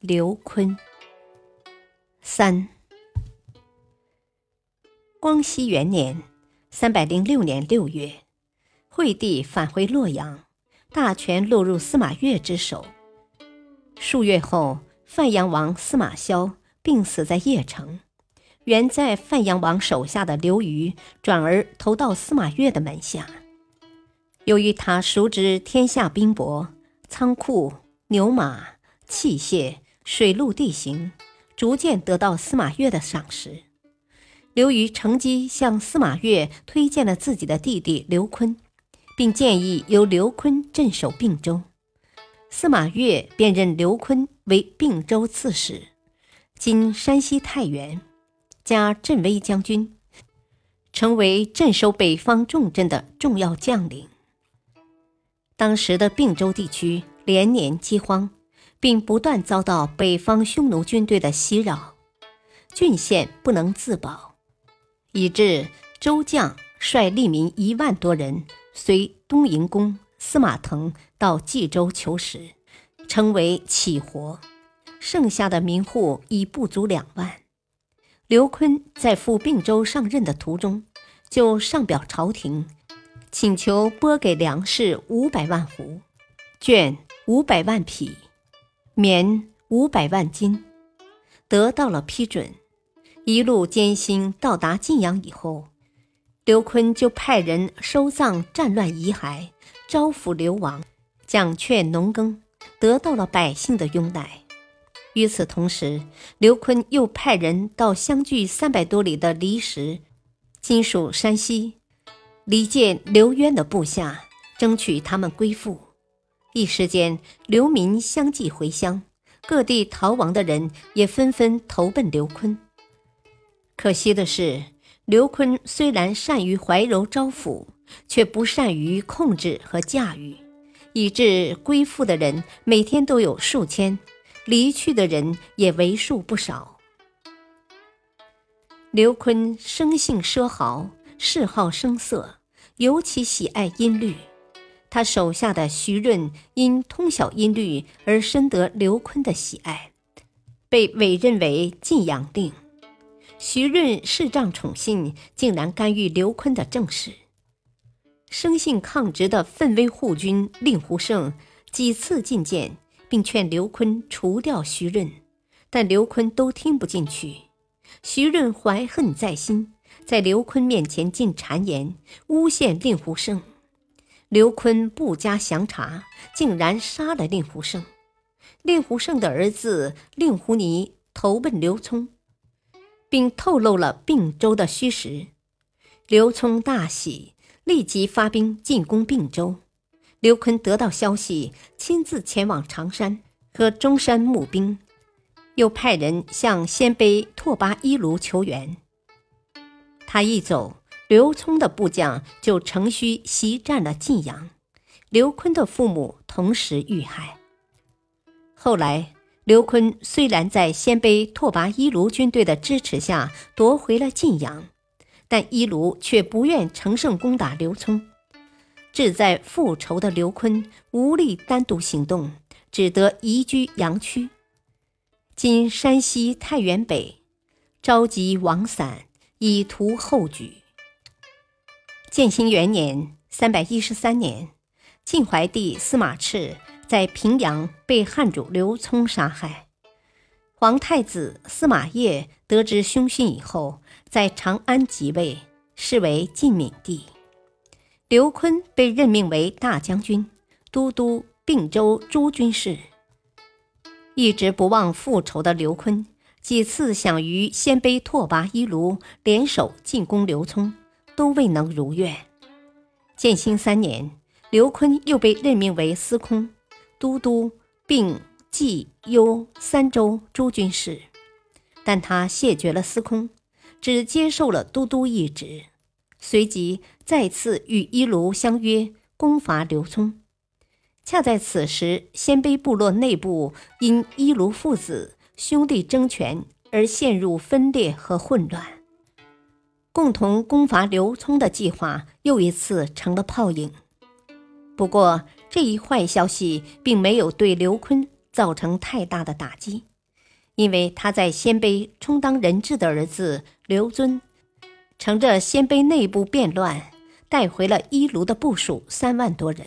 刘琨。三，光熙元年（三百零六年六月），惠帝返回洛阳，大权落入司马越之手。数月后，范阳王司马萧病死在邺城，原在范阳王手下的刘虞转而投到司马越的门下。由于他熟知天下兵帛、仓库、牛马、器械。水陆地形逐渐得到司马越的赏识，刘瑜乘机向司马越推荐了自己的弟弟刘琨，并建议由刘琨镇守并州。司马越便任刘琨为并州刺史，今山西太原，加镇威将军，成为镇守北方重镇的重要将领。当时的并州地区连年饥荒。并不断遭到北方匈奴军队的袭扰，郡县不能自保，以致周将率吏民一万多人随东营公司马腾到冀州求食，称为乞活。剩下的民户已不足两万。刘琨在赴并州上任的途中，就上表朝廷，请求拨给粮食五百万斛，绢五百万匹。棉五百万斤，得到了批准。一路艰辛到达晋阳以后，刘琨就派人收葬战乱遗骸，招抚流亡，奖劝农耕，得到了百姓的拥戴。与此同时，刘琨又派人到相距三百多里的离石（今属山西），离间刘渊的部下，争取他们归附。一时间，流民相继回乡，各地逃亡的人也纷纷投奔刘琨。可惜的是，刘琨虽然善于怀柔招抚，却不善于控制和驾驭，以致归附的人每天都有数千，离去的人也为数不少。刘琨生性奢豪，嗜好声色，尤其喜爱音律。他手下的徐润因通晓音律而深得刘琨的喜爱，被委任为晋阳令。徐润视仗宠信，竟然干预刘琨的政事。生性抗直的奋威护军令狐胜几次进谏，并劝刘琨除掉徐润，但刘琨都听不进去。徐润怀恨在心，在刘琨面前进谗言，诬陷令狐胜。刘琨不加详查，竟然杀了令狐胜。令狐胜的儿子令狐尼投奔刘聪，并透露了并州的虚实。刘聪大喜，立即发兵进攻并州。刘琨得到消息，亲自前往常山和中山募兵，又派人向鲜卑拓跋伊卢求援。他一走。刘聪的部将就乘虚袭占了晋阳，刘坤的父母同时遇害。后来，刘坤虽然在鲜卑拓跋伊卢军队的支持下夺回了晋阳，但伊卢却不愿乘胜攻打刘聪。志在复仇的刘坤无力单独行动，只得移居阳曲（今山西太原北），召集王散，以图后举。建兴元年（三百一十三年），晋怀帝司马炽在平阳被汉主刘聪杀害。皇太子司马邺得知凶讯以后，在长安即位，是为晋闵帝。刘琨被任命为大将军、都督并州诸军事。一直不忘复仇的刘琨，几次想与鲜卑拓跋伊卢联手进攻刘聪。都未能如愿。建兴三年，刘琨又被任命为司空、都督并冀、幽三州诸军事，但他谢绝了司空，只接受了都督一职，随即再次与伊卢相约攻伐刘聪。恰在此时，鲜卑部落内部因伊卢父子兄弟争权而陷入分裂和混乱，共同攻伐刘聪的计划又一次成了泡影。不过，这一坏消息并没有对刘坤造成太大的打击，因为他在鲜卑充当人质的儿子刘尊，乘着鲜卑内部变乱，带回了伊卢的部属三万多人。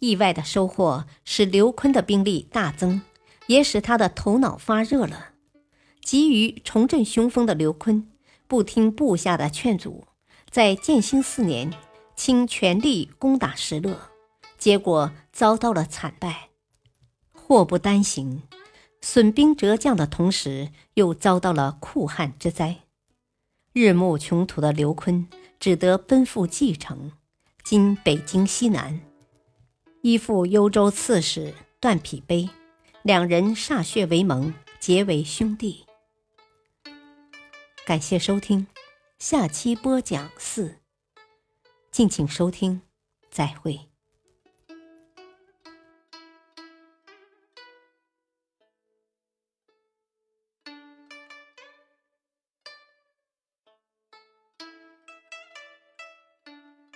意外的收获使刘坤的兵力大增，也使他的头脑发热了。急于重振雄风的刘坤，不听部下的劝阻，在建兴四年倾全力攻打石勒，结果遭到了惨败。祸不单行，损兵折将的同时，又遭到了酷旱之灾。日暮穷途的刘坤只得奔赴蓟城（今北京西南）。依附幽州刺史段匹悲，两人歃血为盟，结为兄弟。感谢收听，下期播讲四。敬请收听，再会。